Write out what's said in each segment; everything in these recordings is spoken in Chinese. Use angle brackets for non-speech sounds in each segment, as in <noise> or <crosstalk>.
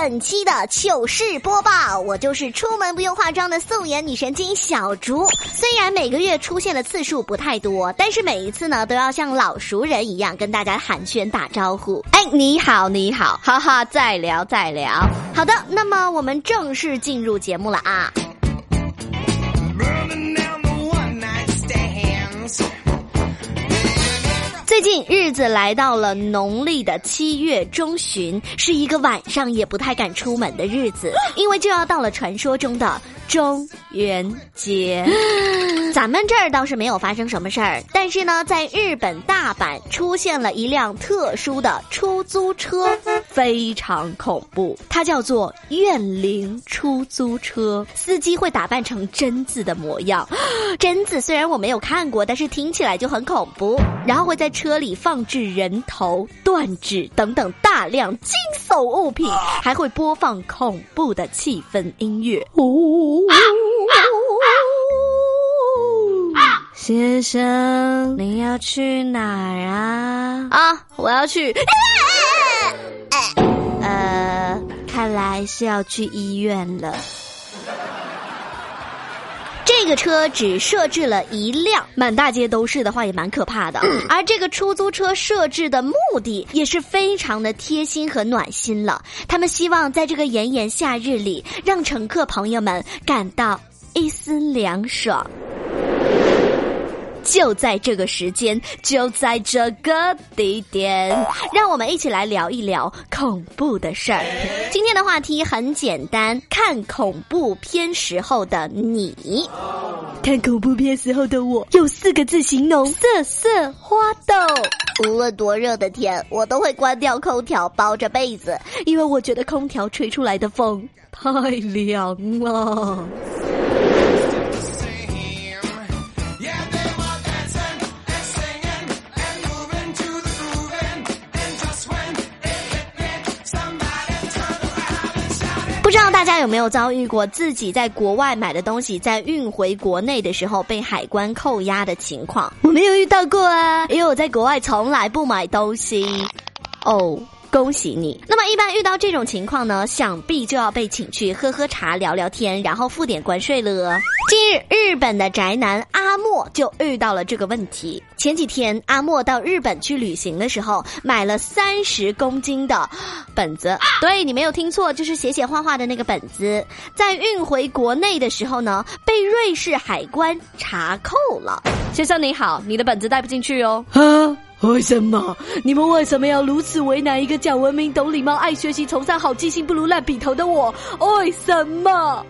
本期的糗事播报。我就是出门不用化妆的素颜女神经小竹。虽然每个月出现的次数不太多，但是每一次呢，都要像老熟人一样跟大家寒暄打招呼。哎，你好，你好，哈哈，再聊再聊。好的，那么我们正式进入节目了啊。最近日子来到了农历的七月中旬，是一个晚上也不太敢出门的日子，因为就要到了传说中的中元节。<gasps> 咱们这儿倒是没有发生什么事儿，但是呢，在日本大阪出现了一辆特殊的出租车，非常恐怖。它叫做怨灵出租车，司机会打扮成贞子的模样。<gasps> 贞子虽然我没有看过，但是听起来就很恐怖。然后会在车里放置人头、断指等等大量惊悚物品，还会播放恐怖的气氛音乐。先生，你要去哪儿啊？啊，我要去。呃，看来是要去医院了。这个车只设置了一辆，满大街都是的话也蛮可怕的。<clears throat> 而这个出租车设置的目的也是非常的贴心和暖心了。他们希望在这个炎炎夏日里，让乘客朋友们感到一丝凉爽。就在这个时间，就在这个地点，让我们一起来聊一聊恐怖的事儿。今天的话题很简单，看恐怖片时候的你。看恐怖片时候的我，用四个字形容：瑟瑟花抖。无论多热的天，我都会关掉空调，包着被子，因为我觉得空调吹出来的风太凉了。大家有没有遭遇过自己在国外买的东西在运回国内的时候被海关扣押的情况？我没有遇到过啊，因为我在国外从来不买东西。哦。恭喜你！那么一般遇到这种情况呢，想必就要被请去喝喝茶、聊聊天，然后付点关税了。近日，日本的宅男阿莫就遇到了这个问题。前几天，阿莫到日本去旅行的时候，买了 <laughs> 三十公斤的本子。对你没有听错，就是写写画画的那个本子。在运回国内的时候呢，被瑞士海关查扣了。先生你好，你的本子带不进去哦。啊。为什么？你们为什么要如此为难一个讲文明、懂礼貌、爱学习、崇尚好记性、不如烂笔头的我？为什么？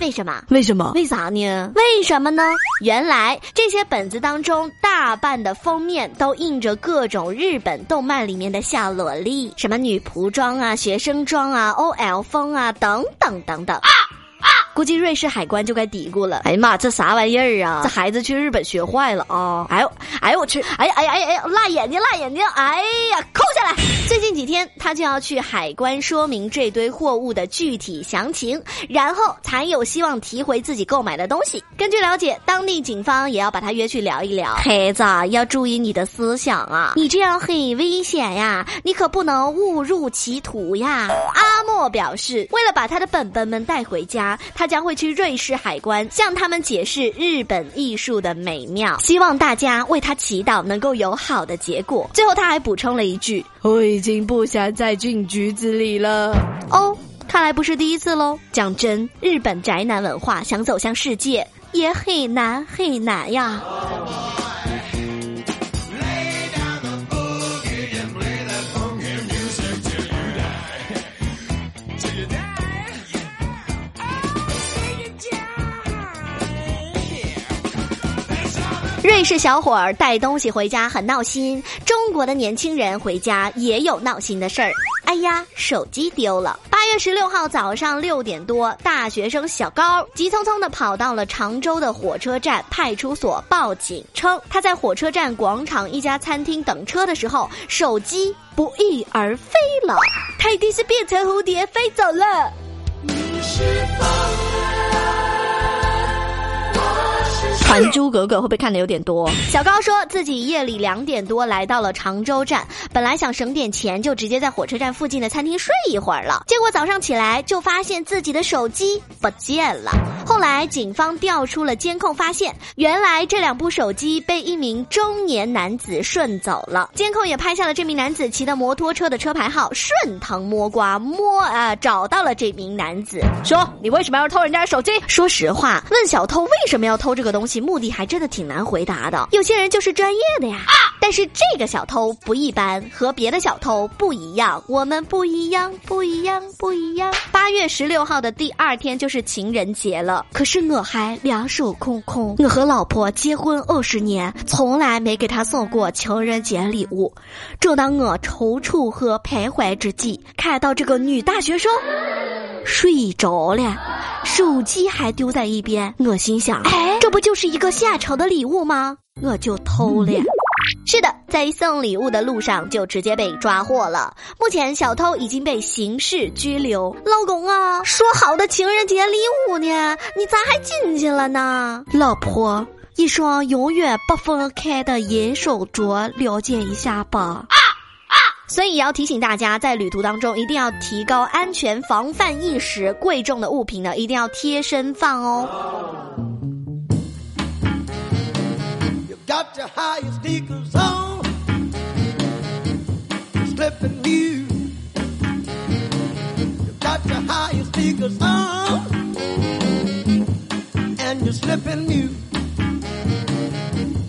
为什么？为什么？为啥呢？为什么呢？原来这些本子当中，大半的封面都印着各种日本动漫里面的小萝莉，什么女仆装啊、学生装啊、OL 风啊，等等等等。估计瑞士海关就该嘀咕了。哎呀妈，这啥玩意儿啊？这孩子去日本学坏了啊！哎呦，哎呦我去！哎呀哎呀哎呀，辣眼睛辣眼睛！哎呀，扣下来！最近几天他就要去海关说明这堆货物的具体详情，然后才有希望提回自己购买的东西。根据了解，当地警方也要把他约去聊一聊。孩子要注意你的思想啊！你这样很危险呀！你可不能误入歧途呀！阿莫表示，为了把他的本本们带回家，他。将会去瑞士海关向他们解释日本艺术的美妙，希望大家为他祈祷能够有好的结果。最后他还补充了一句：“我已经不想再进局子里了。”哦，看来不是第一次喽。讲真，日本宅男文化想走向世界也很难很难呀。瑞士小伙儿带东西回家很闹心，中国的年轻人回家也有闹心的事儿。哎呀，手机丢了！八月十六号早上六点多，大学生小高急匆匆的跑到了常州的火车站派出所报警，称他在火车站广场一家餐厅等车的时候，手机不翼而飞了，他一定是变成蝴蝶飞走了。你是《还珠格格》会不会看的有点多？小高说自己夜里两点多来到了常州站，本来想省点钱，就直接在火车站附近的餐厅睡一会儿了。结果早上起来就发现自己的手机不见了。后来警方调出了监控，发现原来这两部手机被一名中年男子顺走了。监控也拍下了这名男子骑的摩托车的车牌号，顺藤摸瓜摸啊，找到了这名男子，说你为什么要偷人家的手机？说实话，问小偷为什么要偷这个东西？目的还真的挺难回答的，有些人就是专业的呀。但是这个小偷不一般，和别的小偷不一样，我们不一样，不一样，不一样。八月十六号的第二天就是情人节了，可是我还两手空空。我和老婆结婚二十年，从来没给她送过情人节礼物。正当我踌躇和徘徊之际，看到这个女大学生睡着了。手机还丢在一边，我心想，哎这不就是一个下朝的礼物吗？我就偷了。是的，在送礼物的路上就直接被抓获了。目前小偷已经被刑事拘留。老公啊，说好的情人节礼物呢？你咋还进去了呢？老婆，一双永远不分开的银手镯，了解一下吧。所以也要提醒大家，在旅途当中一定要提高安全防范意识，贵重的物品呢一定要贴身放哦。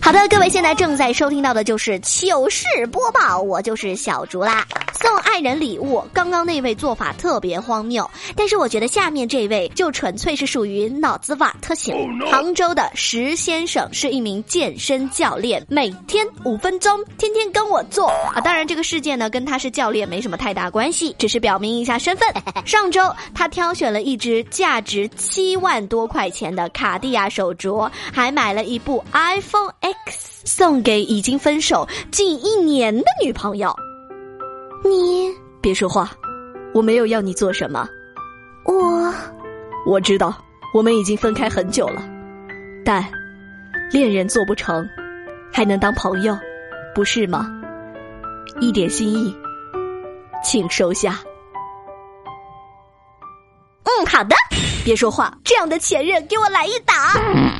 好的，各位现在正在收听到的就是糗事播报，我就是小竹啦。送爱人礼物，刚刚那位做法特别荒谬，但是我觉得下面这位就纯粹是属于脑子瓦特型。杭州的石先生是一名健身教练，每天五分钟，天天跟我做啊。当然，这个事件呢跟他是教练没什么太大关系，只是表明一下身份。<laughs> 上周他挑选了一只价值七万多块钱的卡地亚手镯，还买了一部 iPhone X 送给已经分手近一年的女朋友。你别说话，我没有要你做什么。我我知道我们已经分开很久了，但恋人做不成，还能当朋友，不是吗？一点心意，请收下。嗯，好的。别说话，这样的前任给我来一打！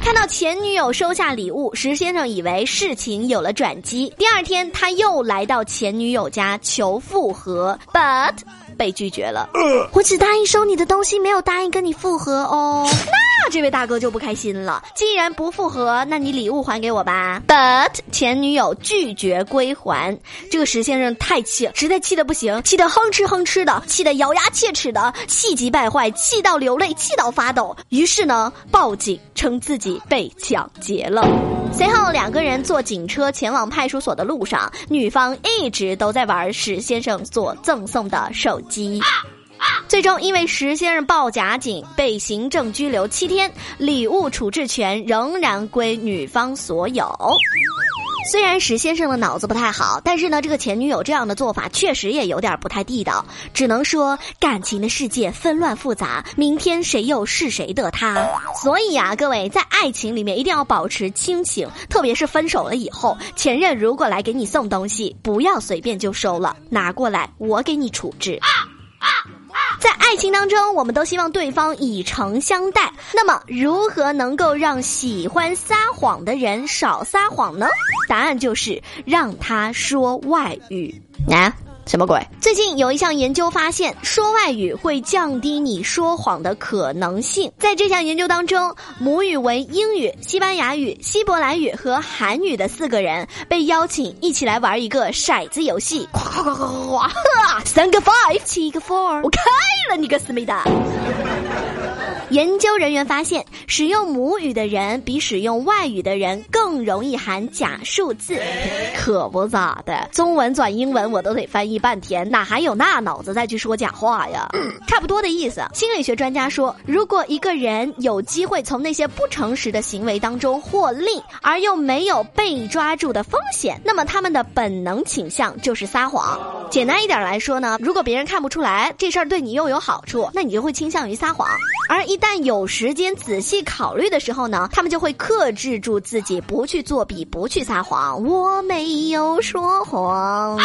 看到前女友收下礼物，石先生以为事情有了转机。第二天，他又来到前女友家求复合，but 被拒绝了。我只答应收你的东西，没有答应跟你复合哦。这位大哥就不开心了。既然不复合，那你礼物还给我吧。But 前女友拒绝归还，这个石先生太气，实在气得不行，气得哼哧哼哧的，气得咬牙切齿的，气急败坏，气到流泪，气到发抖。于是呢，报警称自己被抢劫了。随后两个人坐警车前往派出所的路上，女方一直都在玩石先生所赠送的手机。最终，因为石先生报假警，被行政拘留七天，礼物处置权仍然归女方所有。虽然石先生的脑子不太好，但是呢，这个前女友这样的做法确实也有点不太地道。只能说，感情的世界纷乱复杂，明天谁又是谁的他？所以啊，各位在爱情里面一定要保持清醒，特别是分手了以后，前任如果来给你送东西，不要随便就收了，拿过来我给你处置。在爱情当中，我们都希望对方以诚相待。那么，如何能够让喜欢撒谎的人少撒谎呢？答案就是让他说外语。啊，什么鬼？最近有一项研究发现，说外语会降低你说谎的可能性。在这项研究当中，母语为英语、西班牙语、希伯来语和韩语的四个人被邀请一起来玩一个骰子游戏。哗哗哗哗哗！三个 five，七个 four，我开了你个思密达！<laughs> 研究人员发现，使用母语的人比使用外语的人更容易喊假数字。可不咋的，中文转英文我都得翻译半天，哪还有那脑子再去说假话呀？<clears throat> 差不多的意思。心理学专家说，如果一个人有机会从那些不诚实的行为当中获利，而又没有被抓住的风险，那么他们的本能倾向就是撒谎。简单一点来说呢，如果别人看不出来这事儿对你又有好处，那你就会倾向于撒谎。而一旦有时间仔细考虑的时候呢，他们就会克制住自己，不去作弊，不去撒谎。我没有说谎。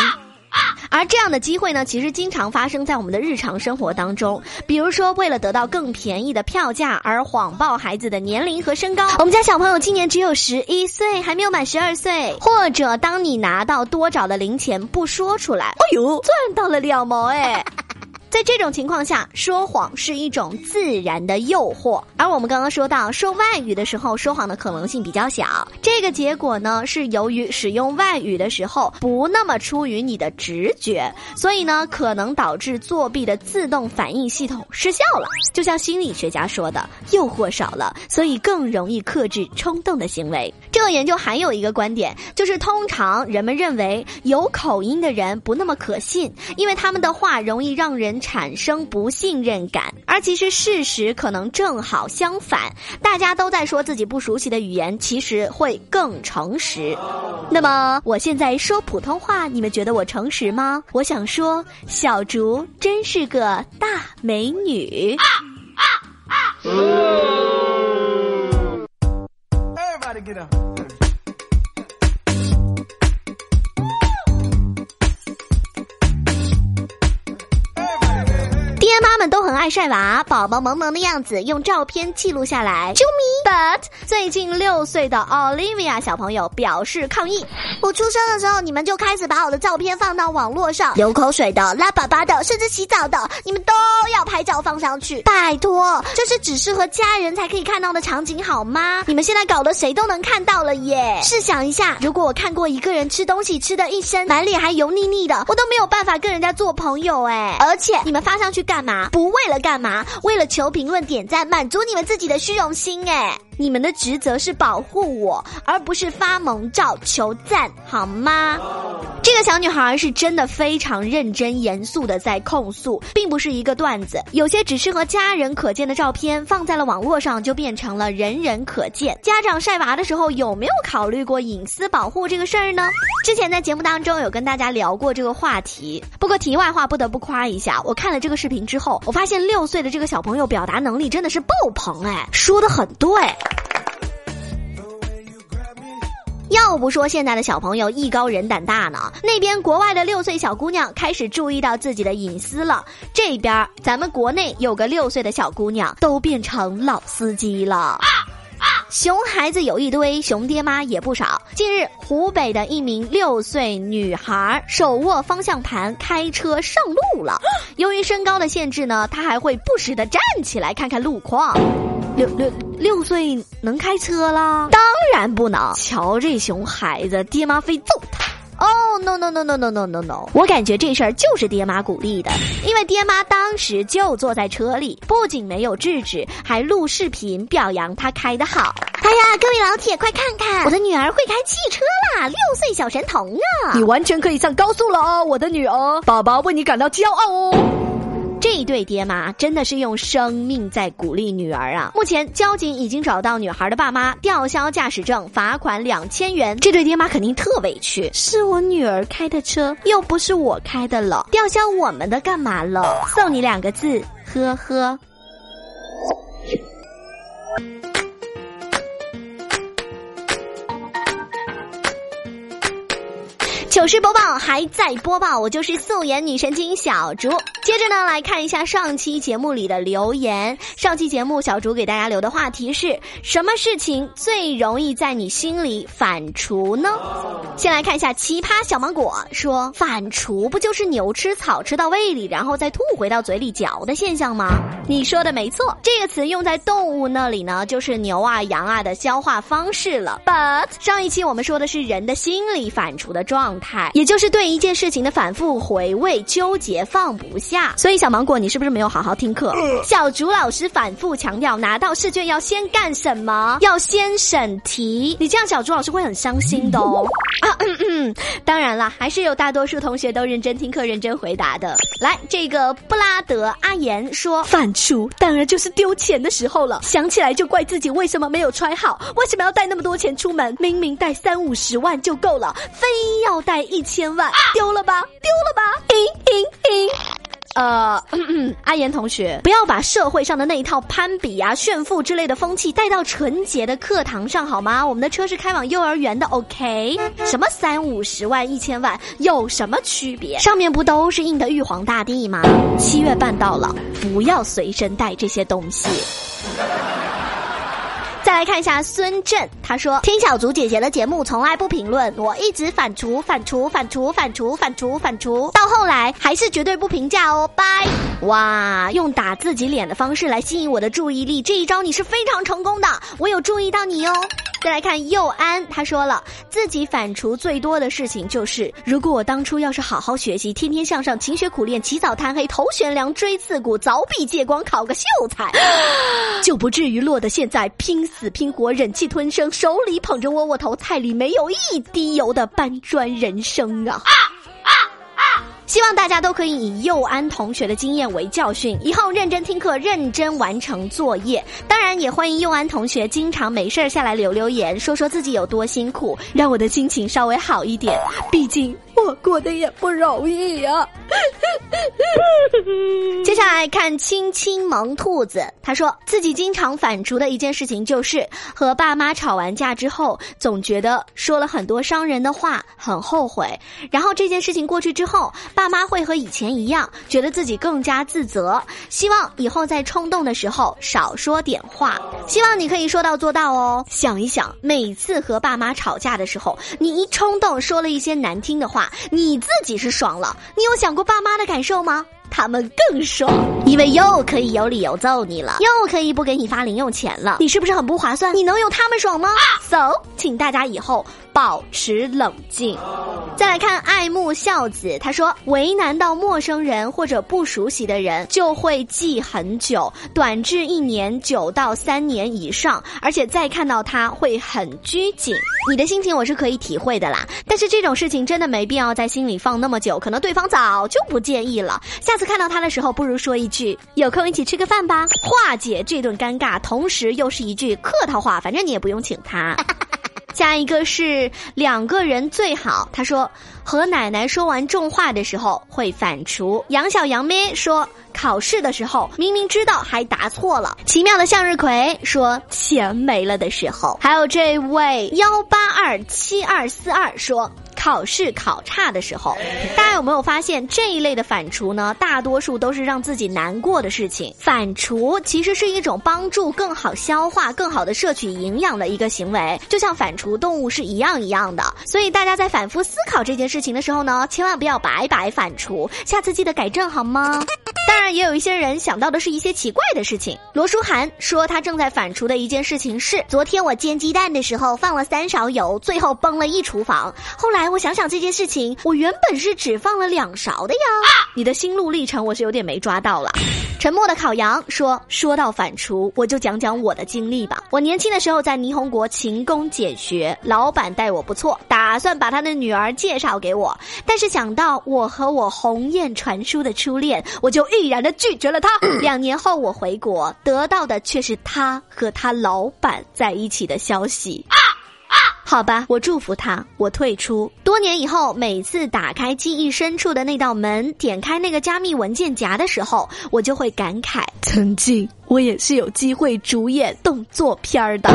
而这样的机会呢，其实经常发生在我们的日常生活当中。比如说，为了得到更便宜的票价而谎报孩子的年龄和身高。我们家小朋友今年只有十一岁，还没有满十二岁。或者，当你拿到多找的零钱不说出来，哎呦，赚到了两毛哎。<laughs> 在这种情况下，说谎是一种自然的诱惑。而我们刚刚说到说外语的时候，说谎的可能性比较小。这个结果呢，是由于使用外语的时候不那么出于你的直觉，所以呢，可能导致作弊的自动反应系统失效了。就像心理学家说的，诱惑少了，所以更容易克制冲动的行为。这个研究还有一个观点，就是通常人们认为有口音的人不那么可信，因为他们的话容易让人。产生不信任感，而其实事实可能正好相反。大家都在说自己不熟悉的语言，其实会更诚实。那么我现在说普通话，你们觉得我诚实吗？我想说，小竹真是个大美女。都很爱晒娃，宝宝萌萌的样子用照片记录下来。啾咪！But 最近六岁的 Olivia 小朋友表示抗议：我出生的时候，你们就开始把我的照片放到网络上，流口水的、拉粑粑的，甚至洗澡的，你们都要拍照放上去。拜托，这是只适合家人才可以看到的场景好吗？你们现在搞得谁都能看到了耶！试想一下，如果我看过一个人吃东西吃的一身满脸还油腻腻的，我都没有办法跟人家做朋友哎。而且你们发上去干嘛？不为了干嘛？为了求评论、点赞，满足你们自己的虚荣心哎！你们的职责是保护我，而不是发萌照求赞，好吗？这个小女孩是真的非常认真严肃的在控诉，并不是一个段子。有些只适合家人可见的照片放在了网络上，就变成了人人可见。家长晒娃的时候有没有考虑过隐私保护这个事儿呢？之前在节目当中有跟大家聊过这个话题。不过题外话不得不夸一下，我看了这个视频之后，我发现六岁的这个小朋友表达能力真的是爆棚哎，说的很对。要不说现在的小朋友艺高人胆大呢，那边国外的六岁小姑娘开始注意到自己的隐私了，这边咱们国内有个六岁的小姑娘都变成老司机了。熊孩子有一堆，熊爹妈也不少。近日，湖北的一名六岁女孩手握方向盘开车上路了，由于身高的限制呢，她还会不时的站起来看看路况。六六六岁能开车啦？当然不能！瞧这熊孩子，爹妈非揍他。哦，no no no no no no no no！我感觉这事儿就是爹妈鼓励的，因为爹妈当时就坐在车里，不仅没有制止，还录视频表扬他开的好。哎呀，各位老铁，快看看，我的女儿会开汽车啦！六岁小神童啊！你完全可以上高速了哦，我的女儿，爸爸为你感到骄傲哦。这对爹妈真的是用生命在鼓励女儿啊！目前交警已经找到女孩的爸妈，吊销驾驶证，罚款两千元。这对爹妈肯定特委屈，是我女儿开的车，又不是我开的了，吊销我们的干嘛了？送你两个字，呵呵。糗事播报还在播报，我就是素颜女神经小竹。接着呢，来看一下上期节目里的留言。上期节目小竹给大家留的话题是什么事情最容易在你心里反刍呢？先来看一下奇葩小芒果说，反刍不就是牛吃草吃到胃里，然后再吐回到嘴里嚼的现象吗？你说的没错，这个词用在动物那里呢，就是牛啊羊啊的消化方式了。But 上一期我们说的是人的心理反刍的状态。态，也就是对一件事情的反复回味、纠结、放不下。所以小芒果，你是不是没有好好听课？小竹老师反复强调，拿到试卷要先干什么？要先审题。你这样，小竹老师会很伤心的哦。啊，嗯嗯，当然啦，还是有大多数同学都认真听课、认真回答的。来，这个布拉德阿言说，反刍当然就是丢钱的时候了，想起来就怪自己为什么没有揣好，为什么要带那么多钱出门？明明带三五十万就够了，非要带一千万，丢了吧，丢了吧，呃，<clears throat> 阿言同学，不要把社会上的那一套攀比啊、炫富之类的风气带到纯洁的课堂上好吗？我们的车是开往幼儿园的，OK？什么三五十万、一千万有什么区别？上面不都是印的玉皇大帝吗？七月半到了，不要随身带这些东西。来看一下孙振，他说听小竹姐姐的节目从来不评论，我一直反刍反刍反刍反刍反刍反刍，到后来还是绝对不评价哦，拜。哇，用打自己脸的方式来吸引我的注意力，这一招你是非常成功的，我有注意到你哦。再来看佑安，他说了自己反刍最多的事情就是，如果我当初要是好好学习，天天向上，勤学苦练，起早贪黑，头悬梁，锥刺股，凿壁借光，考个秀才，<laughs> 就不至于落得现在拼死拼活，忍气吞声，手里捧着窝窝头，菜里没有一滴油的搬砖人生啊！希望大家都可以以佑安同学的经验为教训，以后认真听课，认真完成作业。当然，也欢迎佑安同学经常没事儿下来留留言，说说自己有多辛苦，让我的心情稍微好一点。毕竟我过得也不容易呀。<laughs> 接下来看青青萌兔子，他说自己经常反刍的一件事情就是和爸妈吵完架之后，总觉得说了很多伤人的话，很后悔。然后这件事情过去之后，爸妈会和以前一样，觉得自己更加自责。希望以后在冲动的时候少说点话。希望你可以说到做到哦。想一想，每次和爸妈吵架的时候，你一冲动说了一些难听的话，你自己是爽了，你有想过爸妈的感受吗？他们更爽，因为又可以有理由揍你了，又可以不给你发零用钱了，你是不是很不划算？你能有他们爽吗？So，请大家以后保持冷静。再来看爱慕孝子，他说为难到陌生人或者不熟悉的人就会记很久，短至一年，久到三年以上，而且再看到他会很拘谨。你的心情我是可以体会的啦，但是这种事情真的没必要在心里放那么久，可能对方早就不介意了。下次看到他的时候，不如说一句有空一起吃个饭吧，化解这顿尴尬，同时又是一句客套话，反正你也不用请他。<laughs> 下一个是两个人最好。他说和奶奶说完重话的时候会反刍。杨小杨咩说考试的时候明明知道还答错了。奇妙的向日葵说钱没了的时候。还有这位幺八二七二四二说。考试考差的时候，大家有没有发现这一类的反刍呢？大多数都是让自己难过的事情。反刍其实是一种帮助更好消化、更好的摄取营养的一个行为，就像反刍动物是一样一样的。所以大家在反复思考这件事情的时候呢，千万不要白白反刍，下次记得改正好吗？当然，也有一些人想到的是一些奇怪的事情。罗书涵说，他正在反刍的一件事情是：昨天我煎鸡蛋的时候放了三勺油，最后崩了一厨房。后来我想想这件事情，我原本是只放了两勺的呀。你的心路历程我是有点没抓到了。沉默的烤羊说：“说到反刍，我就讲讲我的经历吧。我年轻的时候在霓虹国勤工俭学，老板待我不错，打算把他的女儿介绍给我。但是想到我和我鸿雁传书的初恋，我就毅然的拒绝了他。两年后我回国，得到的却是他和他老板在一起的消息。”好吧，我祝福他。我退出。多年以后，每次打开记忆深处的那道门，点开那个加密文件夹的时候，我就会感慨：曾经我也是有机会主演动作片儿的。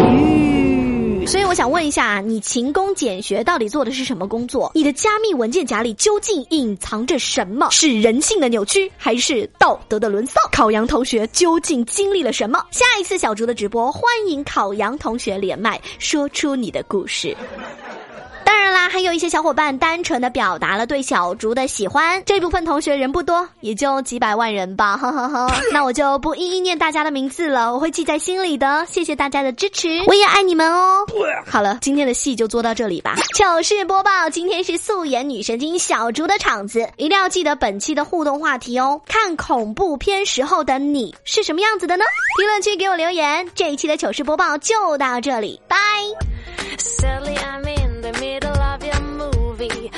所以我想问一下，你勤工俭学到底做的是什么工作？你的加密文件夹里究竟隐藏着什么？是人性的扭曲，还是道德的沦丧？烤羊同学究竟经历了什么？下一次小竹的直播，欢迎烤羊同学连麦，说出你的故事。当然啦。啦，还有一些小伙伴单纯的表达了对小竹的喜欢，这部分同学人不多，也就几百万人吧，呵呵呵。<laughs> 那我就不一一念大家的名字了，我会记在心里的。<laughs> 谢谢大家的支持，<laughs> 我也爱你们哦。好了，今天的戏就做到这里吧。糗事播报，今天是素颜女神经小竹的场子，一定要记得本期的互动话题哦。看恐怖片时候的你是什么样子的呢？评论区给我留言。这一期的糗事播报就到这里，拜。be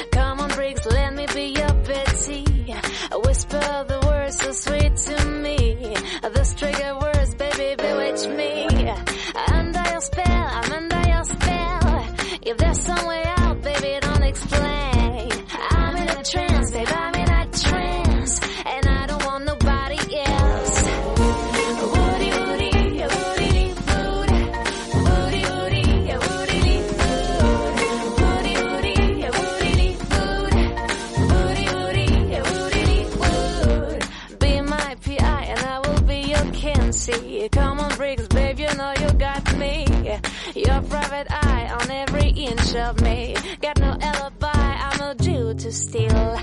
of me. Got no alibi, I'm no Jew to steal.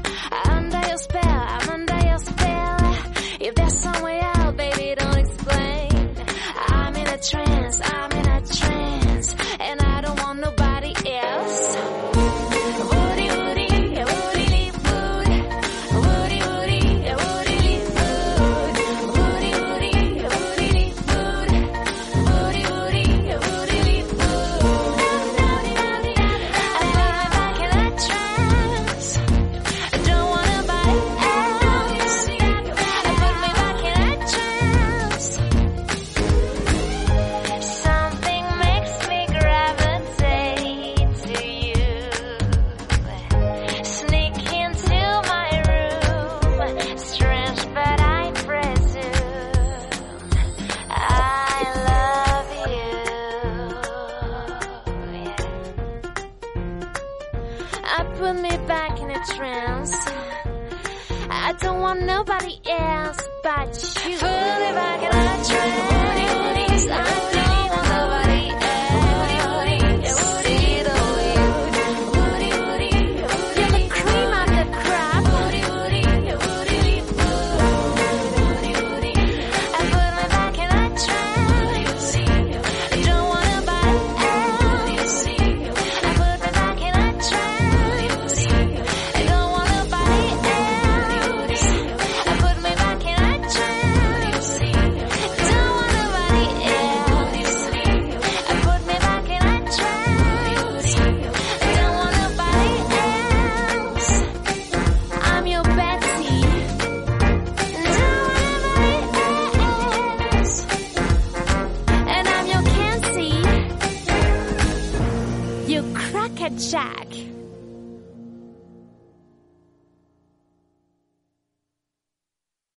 Under your spell, I'm under your spell. If there's some way out, baby, don't explain. I'm in a trance, I'm